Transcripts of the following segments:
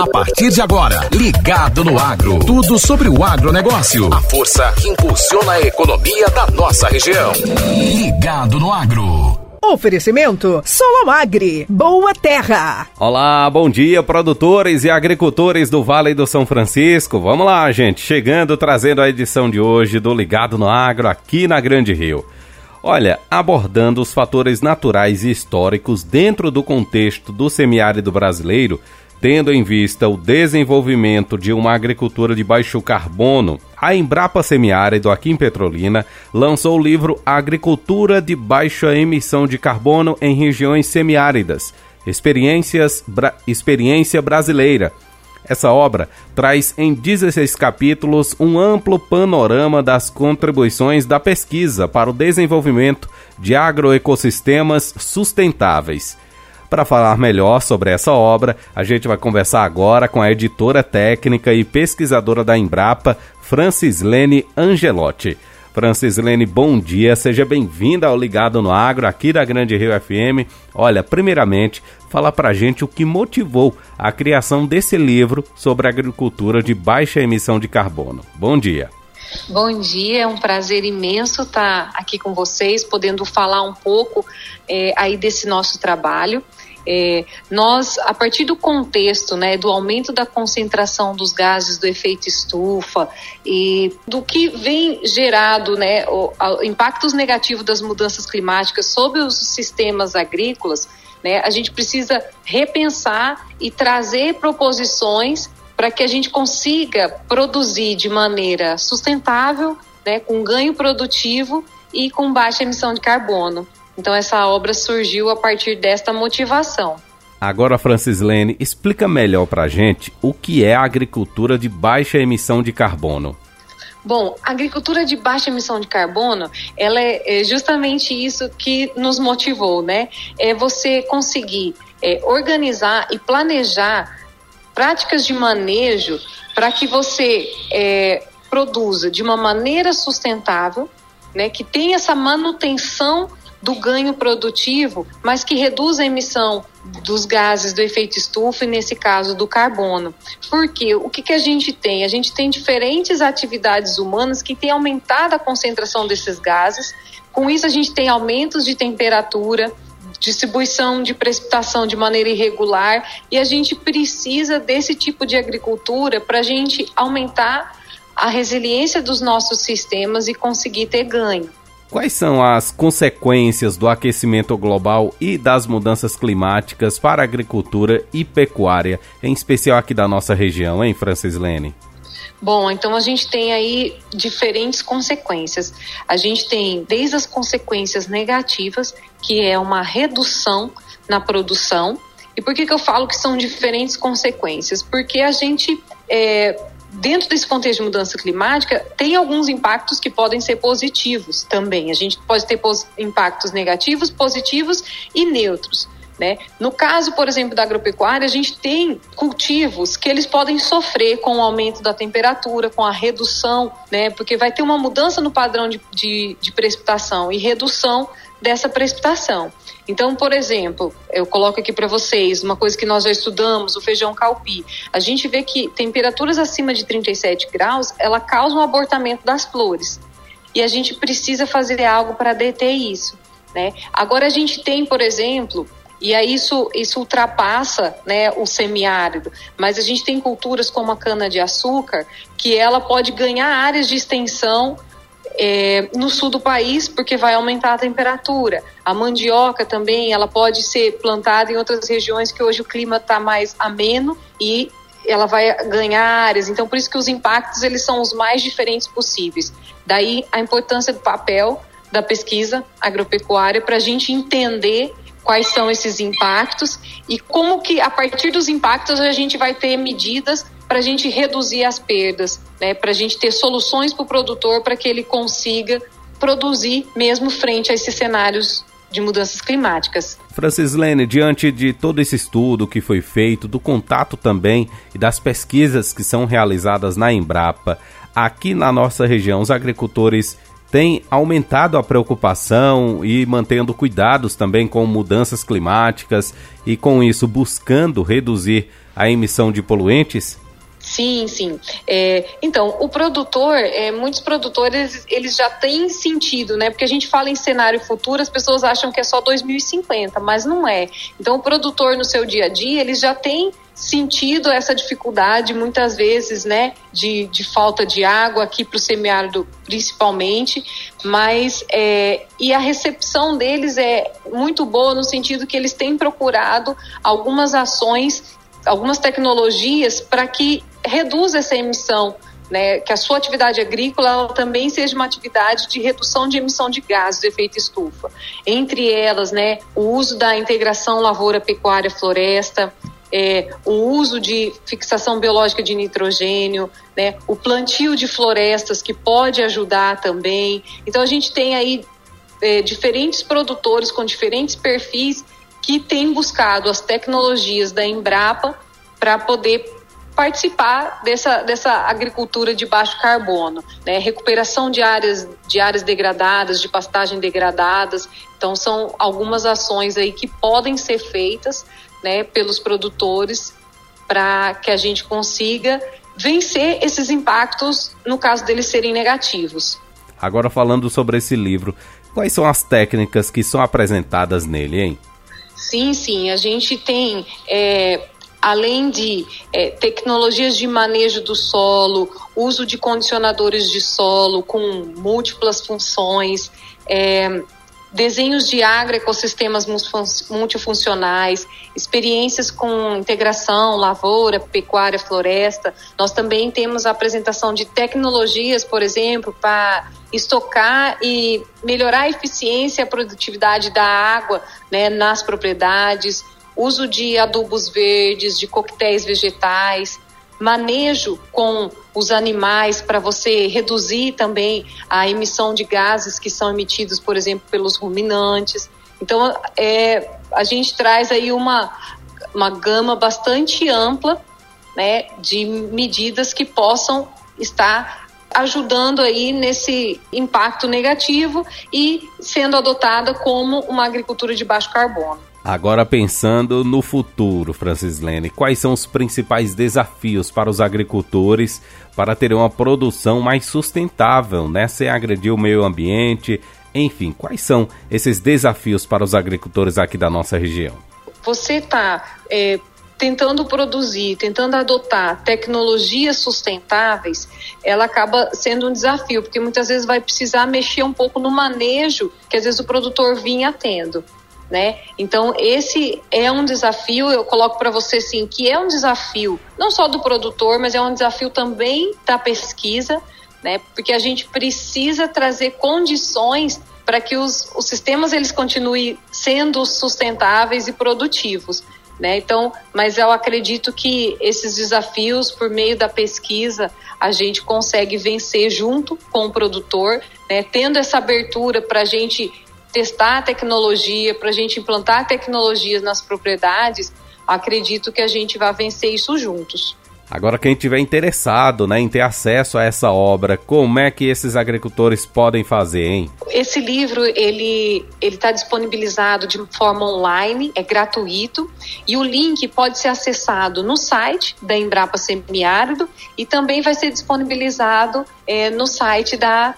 A partir de agora, ligado no agro. Tudo sobre o agronegócio. A força que impulsiona a economia da nossa região. Ligado no agro. Oferecimento Solomagri, Boa Terra. Olá, bom dia, produtores e agricultores do Vale do São Francisco. Vamos lá, gente, chegando trazendo a edição de hoje do Ligado no Agro aqui na Grande Rio. Olha, abordando os fatores naturais e históricos dentro do contexto do semiárido brasileiro, Tendo em vista o desenvolvimento de uma agricultura de baixo carbono, a Embrapa Semiárido aqui em Petrolina lançou o livro Agricultura de Baixa Emissão de Carbono em Regiões Semiáridas, Experiências Bra Experiência Brasileira. Essa obra traz em 16 capítulos um amplo panorama das contribuições da pesquisa para o desenvolvimento de agroecossistemas sustentáveis. Para falar melhor sobre essa obra, a gente vai conversar agora com a editora técnica e pesquisadora da Embrapa, Francislene Angelotti. Francislene, bom dia, seja bem-vinda ao Ligado no Agro, aqui da Grande Rio FM. Olha, primeiramente, fala pra gente o que motivou a criação desse livro sobre agricultura de baixa emissão de carbono. Bom dia. Bom dia, é um prazer imenso estar aqui com vocês, podendo falar um pouco é, aí desse nosso trabalho. É, nós, a partir do contexto, né, do aumento da concentração dos gases do efeito estufa e do que vem gerado, né, o, o impactos negativos das mudanças climáticas sobre os sistemas agrícolas, né, a gente precisa repensar e trazer proposições para que a gente consiga produzir de maneira sustentável, né, com ganho produtivo e com baixa emissão de carbono. Então essa obra surgiu a partir desta motivação. Agora, Francislene, explica melhor para a gente o que é a agricultura de baixa emissão de carbono. Bom, a agricultura de baixa emissão de carbono, ela é, é justamente isso que nos motivou, né? É você conseguir é, organizar e planejar práticas de manejo para que você é, produza de uma maneira sustentável, né? Que tenha essa manutenção do ganho produtivo, mas que reduz a emissão dos gases do efeito estufa e, nesse caso, do carbono. Porque o que, que a gente tem? A gente tem diferentes atividades humanas que têm aumentado a concentração desses gases. Com isso, a gente tem aumentos de temperatura, distribuição de precipitação de maneira irregular e a gente precisa desse tipo de agricultura para a gente aumentar a resiliência dos nossos sistemas e conseguir ter ganho. Quais são as consequências do aquecimento global e das mudanças climáticas para a agricultura e pecuária, em especial aqui da nossa região, hein, Francislene? Bom, então a gente tem aí diferentes consequências. A gente tem desde as consequências negativas, que é uma redução na produção. E por que, que eu falo que são diferentes consequências? Porque a gente é, dentro desse contexto de mudança climática, tem alguns impactos que podem ser positivos também. A gente pode ter impactos negativos, positivos e neutros. Né? No caso, por exemplo, da agropecuária, a gente tem cultivos que eles podem sofrer com o aumento da temperatura, com a redução, né? porque vai ter uma mudança no padrão de, de, de precipitação e redução dessa precipitação. Então, por exemplo, eu coloco aqui para vocês uma coisa que nós já estudamos, o feijão calpi. A gente vê que temperaturas acima de 37 graus, ela causa um abortamento das flores. E a gente precisa fazer algo para deter isso, né? Agora a gente tem, por exemplo, e aí isso, isso ultrapassa né, o semiárido. Mas a gente tem culturas como a cana-de-açúcar, que ela pode ganhar áreas de extensão é, no sul do país, porque vai aumentar a temperatura. A mandioca também, ela pode ser plantada em outras regiões que hoje o clima está mais ameno e ela vai ganhar áreas. Então, por isso que os impactos eles são os mais diferentes possíveis. Daí a importância do papel da pesquisa agropecuária para a gente entender quais são esses impactos e como que a partir dos impactos a gente vai ter medidas para a gente reduzir as perdas, né? para a gente ter soluções para o produtor para que ele consiga produzir mesmo frente a esses cenários de mudanças climáticas. Francislene, diante de todo esse estudo que foi feito, do contato também e das pesquisas que são realizadas na Embrapa, aqui na nossa região, os agricultores tem aumentado a preocupação e mantendo cuidados também com mudanças climáticas e com isso buscando reduzir a emissão de poluentes? Sim, sim. É, então, o produtor, é, muitos produtores, eles já têm sentido, né? Porque a gente fala em cenário futuro, as pessoas acham que é só 2050, mas não é. Então, o produtor no seu dia a dia, ele já tem sentido essa dificuldade, muitas vezes, né, de, de falta de água aqui para o semiárido principalmente, mas é, e a recepção deles é muito boa no sentido que eles têm procurado algumas ações, algumas tecnologias para que reduza essa emissão, né, que a sua atividade agrícola também seja uma atividade de redução de emissão de gases de efeito estufa. Entre elas, né, o uso da integração lavoura-pecuária-floresta, é, o uso de fixação biológica de nitrogênio, né, o plantio de florestas que pode ajudar também. Então a gente tem aí é, diferentes produtores com diferentes perfis que têm buscado as tecnologias da Embrapa para poder participar dessa, dessa agricultura de baixo carbono, né? recuperação de áreas, de áreas degradadas, de pastagem degradadas. Então, são algumas ações aí que podem ser feitas né, pelos produtores para que a gente consiga vencer esses impactos no caso deles serem negativos. Agora, falando sobre esse livro, quais são as técnicas que são apresentadas nele, hein? Sim, sim, a gente tem é, além de é, tecnologias de manejo do solo, uso de condicionadores de solo com múltiplas funções, é, desenhos de agroecossistemas multifuncionais, experiências com integração, lavoura, pecuária, floresta. Nós também temos a apresentação de tecnologias, por exemplo, para estocar e melhorar a eficiência e a produtividade da água né, nas propriedades uso de adubos verdes, de coquetéis vegetais, manejo com os animais para você reduzir também a emissão de gases que são emitidos, por exemplo, pelos ruminantes. Então, é, a gente traz aí uma, uma gama bastante ampla né, de medidas que possam estar ajudando aí nesse impacto negativo e sendo adotada como uma agricultura de baixo carbono. Agora pensando no futuro, Francislene, quais são os principais desafios para os agricultores para ter uma produção mais sustentável, né? Sem agredir o meio ambiente, enfim, quais são esses desafios para os agricultores aqui da nossa região? Você está é, tentando produzir, tentando adotar tecnologias sustentáveis, ela acaba sendo um desafio, porque muitas vezes vai precisar mexer um pouco no manejo que às vezes o produtor vinha tendo né? Então esse é um desafio, eu coloco para você sim, que é um desafio não só do produtor, mas é um desafio também da pesquisa, né? Porque a gente precisa trazer condições para que os, os sistemas eles continuem sendo sustentáveis e produtivos. Né? Então, mas eu acredito que esses desafios, por meio da pesquisa, a gente consegue vencer junto com o produtor, né? tendo essa abertura para a gente testar a tecnologia, para a gente implantar tecnologias nas propriedades, acredito que a gente vai vencer isso juntos. Agora, quem tiver interessado né, em ter acesso a essa obra, como é que esses agricultores podem fazer, hein? Esse livro, ele está disponibilizado de forma online, é gratuito, e o link pode ser acessado no site da Embrapa Semiárido e também vai ser disponibilizado é, no site da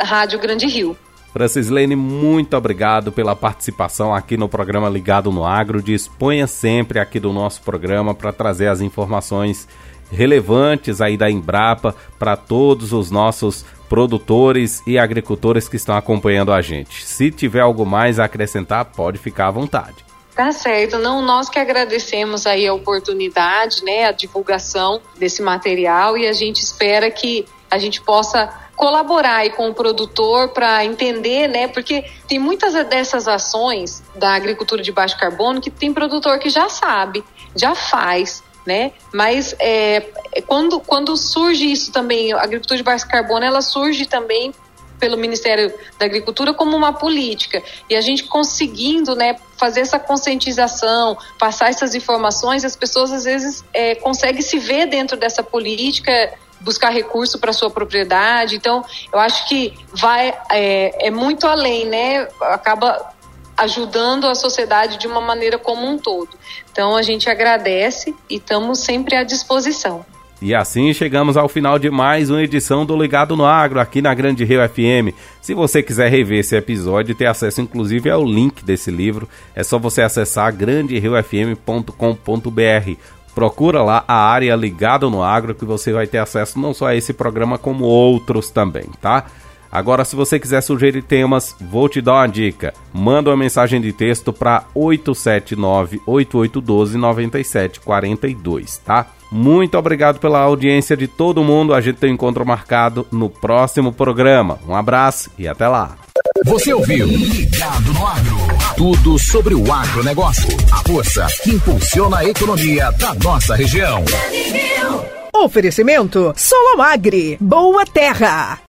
Rádio Grande Rio. Francislene, muito obrigado pela participação aqui no programa Ligado no Agro. Disponha sempre aqui do nosso programa para trazer as informações relevantes aí da Embrapa para todos os nossos produtores e agricultores que estão acompanhando a gente. Se tiver algo mais a acrescentar, pode ficar à vontade. Tá certo, não nós que agradecemos aí a oportunidade, né, a divulgação desse material e a gente espera que a gente possa colaborar aí com o produtor para entender, né? Porque tem muitas dessas ações da agricultura de baixo carbono que tem produtor que já sabe, já faz, né? Mas é, é quando, quando surge isso também, a agricultura de baixo carbono, ela surge também pelo Ministério da Agricultura como uma política e a gente conseguindo né, fazer essa conscientização, passar essas informações, as pessoas às vezes é, conseguem se ver dentro dessa política buscar recurso para sua propriedade. Então, eu acho que vai é, é muito além, né? Acaba ajudando a sociedade de uma maneira como um todo. Então, a gente agradece e estamos sempre à disposição. E assim chegamos ao final de mais uma edição do Ligado no Agro aqui na Grande Rio FM. Se você quiser rever esse episódio e ter acesso inclusive ao link desse livro, é só você acessar granderiofm.com.br. Procura lá a área Ligado no Agro que você vai ter acesso não só a esse programa como outros também, tá? Agora, se você quiser sugerir temas, vou te dar uma dica. Manda uma mensagem de texto para 879-8812-9742, tá? Muito obrigado pela audiência de todo mundo. A gente tem um encontro marcado no próximo programa. Um abraço e até lá. Você ouviu Ligado no Agro. Tudo sobre o agronegócio. A força que impulsiona a economia da nossa região. Oferecimento Solomagri. Boa Terra.